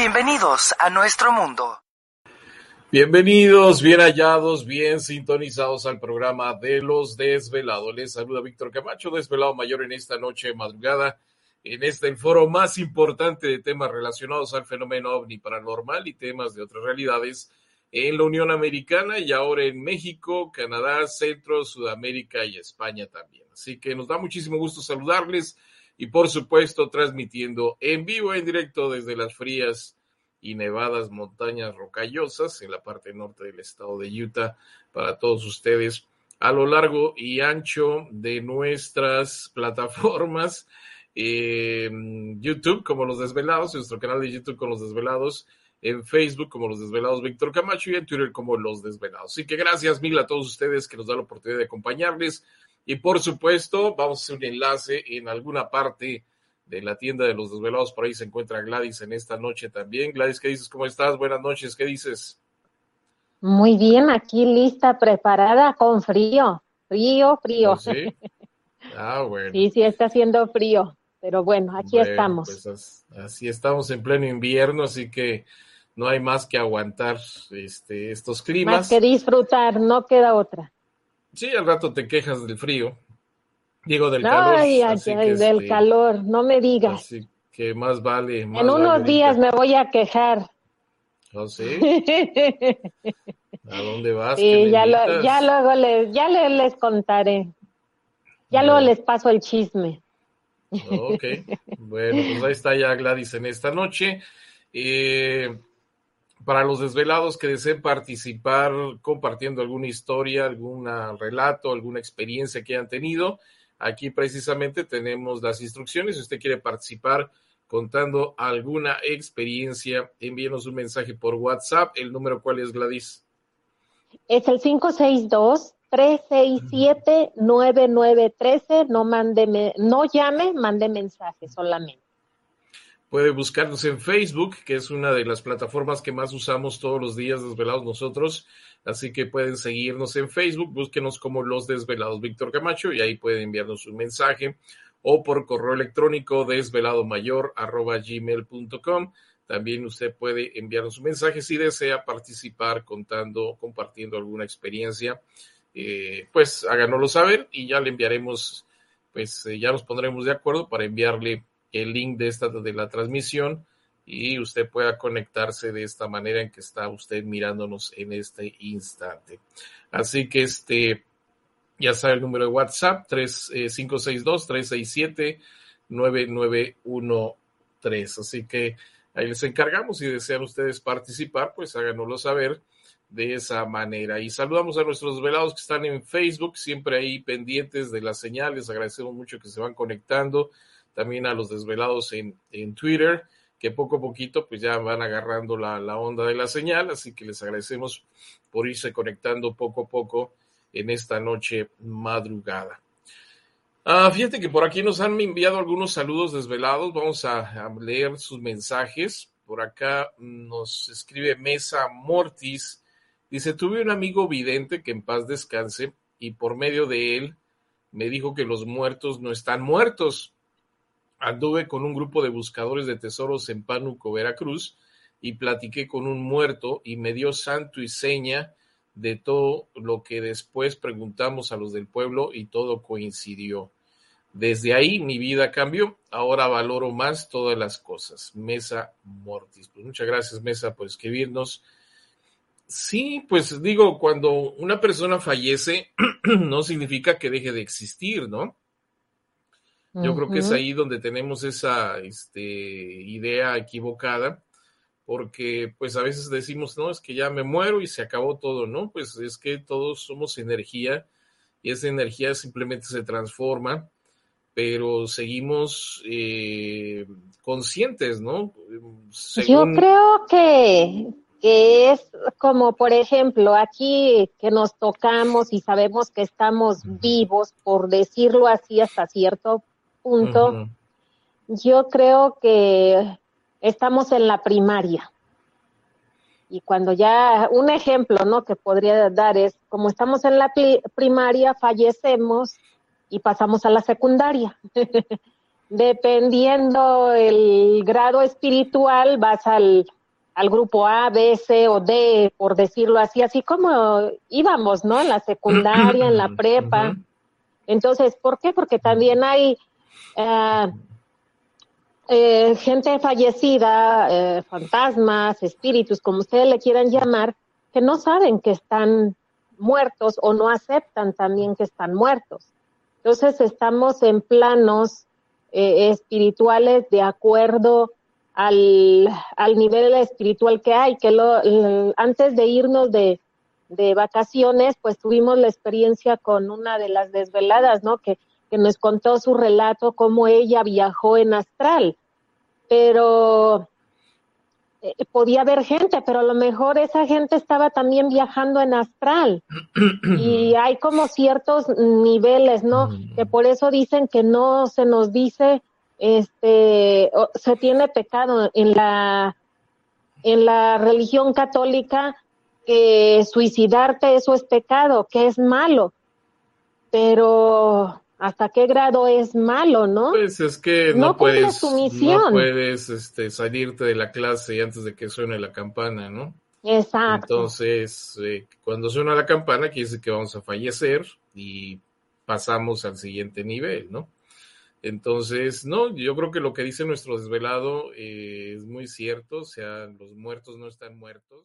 Bienvenidos a nuestro mundo. Bienvenidos, bien hallados, bien sintonizados al programa de los desvelados. Les saluda Víctor Camacho, desvelado mayor en esta noche madrugada, en este el foro más importante de temas relacionados al fenómeno ovni paranormal y temas de otras realidades en la Unión Americana y ahora en México, Canadá, Centro, Sudamérica y España también. Así que nos da muchísimo gusto saludarles y por supuesto transmitiendo en vivo, en directo desde las frías y nevadas montañas rocallosas en la parte norte del estado de Utah para todos ustedes a lo largo y ancho de nuestras plataformas en YouTube como Los Desvelados, nuestro canal de YouTube con Los Desvelados, en Facebook como Los Desvelados Víctor Camacho y en Twitter como Los Desvelados. Así que gracias mil a todos ustedes que nos dan la oportunidad de acompañarles y por supuesto, vamos a hacer un enlace en alguna parte de la tienda de los desvelados. Por ahí se encuentra Gladys en esta noche también. Gladys, ¿qué dices? ¿Cómo estás? Buenas noches, ¿qué dices? Muy bien, aquí lista, preparada, con frío. Frío, frío. ¿Ah, sí? Ah, bueno. Sí, sí, está haciendo frío. Pero bueno, aquí estamos. Pues así estamos en pleno invierno, así que no hay más que aguantar este, estos climas. Más que disfrutar, no queda otra. Sí, al rato te quejas del frío. Digo, del calor. Ay, ay, del este, calor, no me digas. Así que más vale. en unos días me voy a quejar. ¿Oh, sí? ¿A dónde vas? Sí, ya, ya, luego les, ya les, contaré. Ya luego les paso el chisme. Ok, bueno, pues ahí está ya Gladys en esta noche. Eh, para los desvelados que deseen participar compartiendo alguna historia, algún relato, alguna experiencia que hayan tenido, aquí precisamente tenemos las instrucciones. Si usted quiere participar contando alguna experiencia, envíenos un mensaje por WhatsApp. ¿El número cuál es, Gladys? Es el 562 367 9913. No mande, no llame, mande mensaje solamente. Puede buscarnos en Facebook, que es una de las plataformas que más usamos todos los días desvelados nosotros. Así que pueden seguirnos en Facebook, búsquenos como Los Desvelados Víctor Camacho y ahí pueden enviarnos un mensaje o por correo electrónico desveladomayor@gmail.com. También usted puede enviarnos un mensaje si desea participar contando, compartiendo alguna experiencia. Eh, pues háganoslo saber y ya le enviaremos, pues eh, ya nos pondremos de acuerdo para enviarle el link de esta de la transmisión y usted pueda conectarse de esta manera en que está usted mirándonos en este instante. Así que este ya sabe el número de WhatsApp 3562 367 9913. Así que ahí les encargamos si desean ustedes participar, pues háganoslo saber de esa manera. Y saludamos a nuestros velados que están en Facebook, siempre ahí pendientes de las señales. Agradecemos mucho que se van conectando también a los desvelados en, en Twitter, que poco a poquito pues ya van agarrando la, la onda de la señal, así que les agradecemos por irse conectando poco a poco en esta noche madrugada. Ah, fíjate que por aquí nos han enviado algunos saludos desvelados. Vamos a, a, leer sus mensajes. Por acá nos escribe Mesa Mortis. Dice, tuve un amigo vidente que en paz descanse y por medio de él me dijo que los muertos no están muertos, Anduve con un grupo de buscadores de tesoros en Pánuco, Veracruz, y platiqué con un muerto y me dio santo y seña de todo lo que después preguntamos a los del pueblo y todo coincidió. Desde ahí mi vida cambió. Ahora valoro más todas las cosas. Mesa Mortis. Pues muchas gracias, Mesa, por escribirnos. Sí, pues digo, cuando una persona fallece, no significa que deje de existir, ¿no? Yo creo que es ahí donde tenemos esa este, idea equivocada, porque pues a veces decimos, no, es que ya me muero y se acabó todo, ¿no? Pues es que todos somos energía y esa energía simplemente se transforma, pero seguimos eh, conscientes, ¿no? Yo creo que, que es como, por ejemplo, aquí que nos tocamos y sabemos que estamos vivos, por decirlo así, hasta cierto punto, yo creo que estamos en la primaria. Y cuando ya, un ejemplo, ¿no? Que podría dar es, como estamos en la primaria, fallecemos y pasamos a la secundaria. Dependiendo el grado espiritual, vas al, al grupo A, B, C o D, por decirlo así, así como íbamos, ¿no? En la secundaria, en la prepa. Entonces, ¿por qué? Porque también hay eh, eh, gente fallecida, eh, fantasmas, espíritus, como ustedes le quieran llamar, que no saben que están muertos o no aceptan también que están muertos. Entonces estamos en planos eh, espirituales de acuerdo al, al, nivel espiritual que hay, que lo, antes de irnos de, de vacaciones, pues tuvimos la experiencia con una de las desveladas, ¿no? Que que nos contó su relato, cómo ella viajó en astral. Pero eh, podía haber gente, pero a lo mejor esa gente estaba también viajando en astral. y hay como ciertos niveles, ¿no? Mm. Que por eso dicen que no se nos dice, este, se tiene pecado en la, en la religión católica que suicidarte eso es pecado, que es malo. Pero hasta qué grado es malo, ¿no? Pues es que no, puedes, no puedes este, salirte de la clase antes de que suene la campana, ¿no? Exacto. Entonces, eh, cuando suena la campana, quiere decir que vamos a fallecer y pasamos al siguiente nivel, ¿no? Entonces, no, yo creo que lo que dice nuestro desvelado eh, es muy cierto, o sea, los muertos no están muertos.